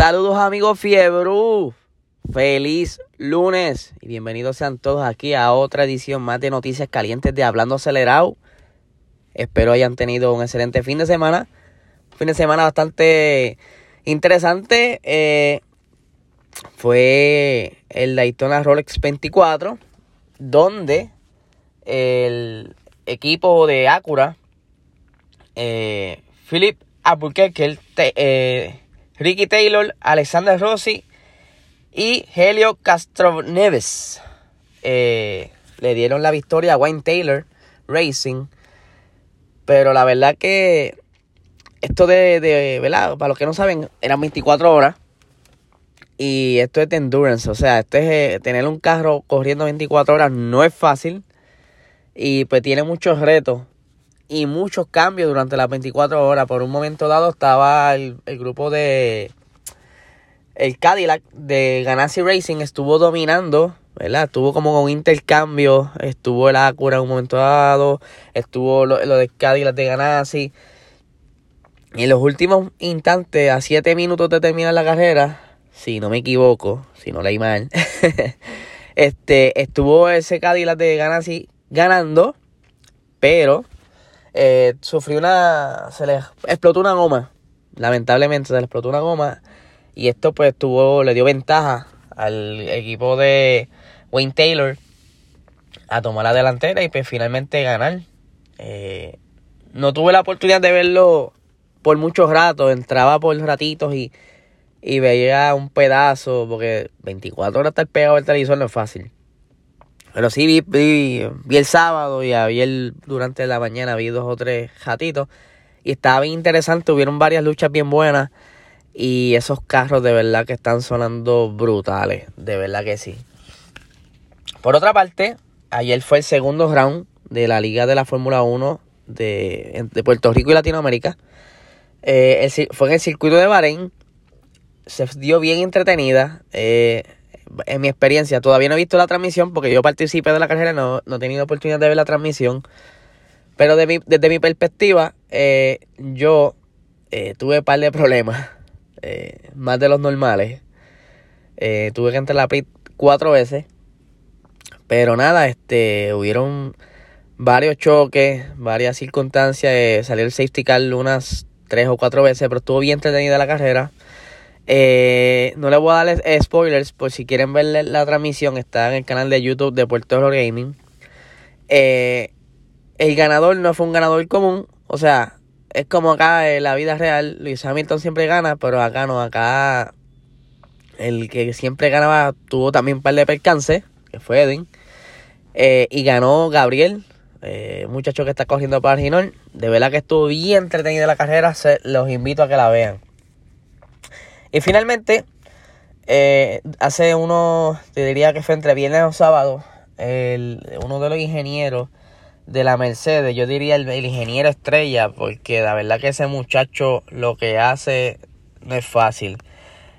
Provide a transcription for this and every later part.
Saludos amigos Fiebru. Feliz lunes y bienvenidos sean todos aquí a otra edición más de Noticias Calientes de Hablando Acelerado. Espero hayan tenido un excelente fin de semana. fin de semana bastante interesante. Eh, fue el Daytona Rolex 24, donde el equipo de Acura, eh, Philip Albuquerque, eh, Ricky Taylor, Alexander Rossi y Helio Castro Neves eh, le dieron la victoria a Wayne Taylor Racing. Pero la verdad que esto de, de. Para los que no saben, eran 24 horas. Y esto es de endurance, o sea, esto es eh, tener un carro corriendo 24 horas no es fácil. Y pues tiene muchos retos y muchos cambios durante las 24 horas. Por un momento dado estaba el, grupo de... El Cadillac de Ganassi Racing estuvo dominando, ¿verdad? Estuvo como un intercambio. Estuvo el Acura en un momento dado. Estuvo lo, lo del Cadillac de Ganassi. Y en los últimos instantes, a 7 minutos de terminar la carrera, si no me equivoco, si no leí mal, este, estuvo ese Cadillac de Ganassi ganando, pero eh, sufrió una. Se le explotó una goma. Lamentablemente se le explotó una goma. Y esto pues tuvo, le dio ventaja al equipo de Wayne Taylor a tomar la delantera y pues finalmente ganar. Eh, no tuve la oportunidad de verlo por muchos ratos. Entraba por ratitos y, y veía un pedazo. Porque 24 horas estar pegado al televisor no es fácil. Pero sí vi, vi, el sábado y ayer durante la mañana vi dos o tres jatitos. Y estaba bien interesante, hubieron varias luchas bien buenas. Y esos carros de verdad que están sonando brutales, de verdad que sí. Por otra parte, ayer fue el segundo round de la Liga de la Fórmula 1 de, Puerto Rico y Latinoamérica. Eh, fue en el circuito de Bahrein. Se dio bien entretenida. Eh, en mi experiencia, todavía no he visto la transmisión porque yo participé de la carrera, no, no he tenido oportunidad de ver la transmisión. Pero desde mi perspectiva, eh, yo eh, tuve un par de problemas, eh, más de los normales. tuve que entrar a la pit cuatro veces. Pero nada, este, hubieron varios choques, varias circunstancias. salió el safety car unas tres o cuatro veces, pero estuvo bien entretenida la carrera. Eh, no les voy a dar spoilers por si quieren ver la transmisión. Está en el canal de YouTube de Puerto Rico Gaming. Eh, el ganador no fue un ganador común. O sea, es como acá en la vida real. Luis Hamilton siempre gana, pero acá no. Acá el que siempre ganaba tuvo también un par de percances, que fue Edwin. Eh, y ganó Gabriel, muchacho que está cogiendo para Ginol. De verdad que estuvo bien entretenida la carrera. los invito a que la vean. Y finalmente, eh, hace uno, te diría que fue entre viernes o sábado, el, uno de los ingenieros de la Mercedes, yo diría el, ingeniero estrella, porque la verdad que ese muchacho lo que hace no es fácil.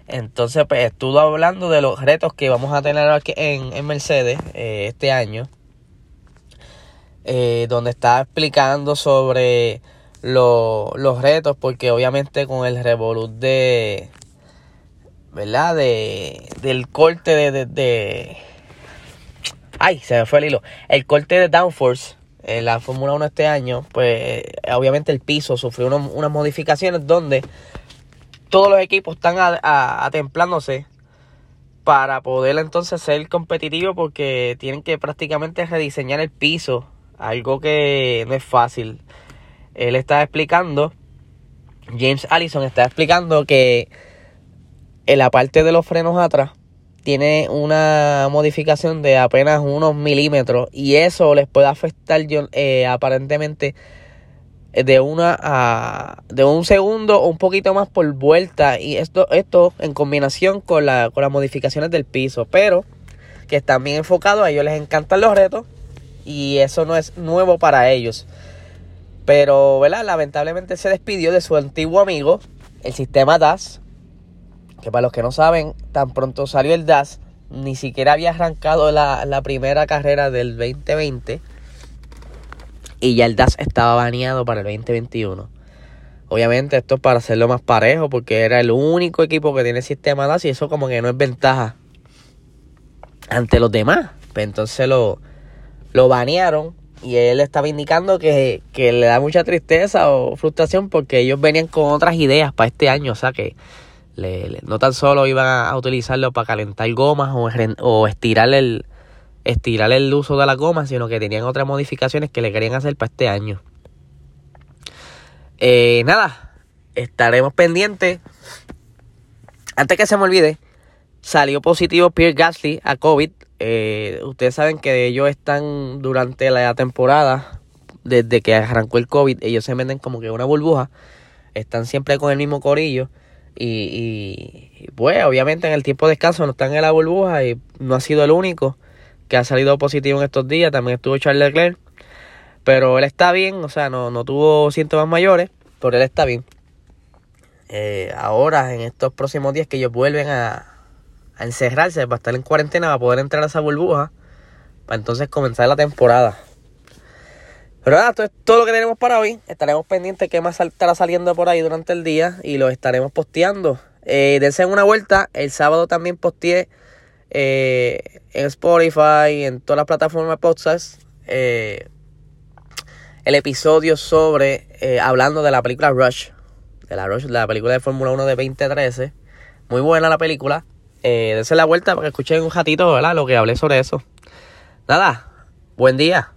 Entonces, pues estuvo hablando de los retos que vamos a tener aquí en, Mercedes eh, este año. Eh, donde está explicando sobre los retos, porque obviamente con el revolut de, ¿verdad? De, del corte de, de, Ay, se me fue el hilo. El corte de downforce en la Fórmula 1 este año, pues obviamente el piso sufrió unas modificaciones donde todos los equipos están atemplándose para poder entonces ser competitivo porque tienen que prácticamente rediseñar el piso, algo que no es fácil. Él está explicando, James Allison está explicando que en la parte de los frenos atrás tiene una modificación de apenas unos milímetros y eso les puede afectar eh, aparentemente de una a de un segundo o un poquito más por vuelta y esto esto en combinación con, la, con las modificaciones del piso pero que están bien enfocados a ellos les encantan los retos y eso no es nuevo para ellos pero ¿verdad? lamentablemente se despidió de su antiguo amigo el sistema DAS que para los que no saben, tan pronto salió el DAS, ni siquiera había arrancado la, primera carrera del 2020 y ya el DAS estaba baneado para el 2021. Obviamente esto es para hacerlo más parejo porque era el único equipo que tiene sistema DAS y eso como que no es ventaja ante los demás. Pues entonces lo, lo banearon y él estaba indicando que, que, le da mucha tristeza o frustración porque ellos venían con otras ideas para este año. O sea que no tan solo iban a utilizarlo para calentar gomas o, estirar, el, uso de la goma, sino que tenían otras modificaciones que le querían hacer para este año. Eh, nada, estaremos pendientes. Antes que se me olvide, salió positivo Pierre Gasly a COVID. Eh, ustedes saben que ellos están durante la temporada, desde que arrancó el COVID, ellos se venden como que una burbuja. Están siempre con el mismo corillo. Y, y pues obviamente en el tiempo de descanso no están en la burbuja y no ha sido el único que ha salido positivo en estos días. También estuvo Charles Leclerc. Pero él está bien, o sea, no, no tuvo síntomas mayores, pero él está bien. Eh, ahora, en estos próximos días que ellos vuelven a, a encerrarse, para estar en cuarentena, para poder entrar a esa burbuja, para entonces comenzar la temporada. Pero nada, esto es todo lo que tenemos para hoy. Estaremos pendientes qué más estará saliendo por ahí durante el día y lo estaremos posteando. Eh, dense una vuelta. El sábado también posteé eh, en Spotify, en todas las plataformas de eh, el episodio sobre, eh, hablando de la película Rush, de la Rush, la película de Fórmula 1 de 2013. Muy buena la película. Dense la vuelta para que escuchen un ratito, ¿verdad? Lo que hablé sobre eso. Nada, buen día.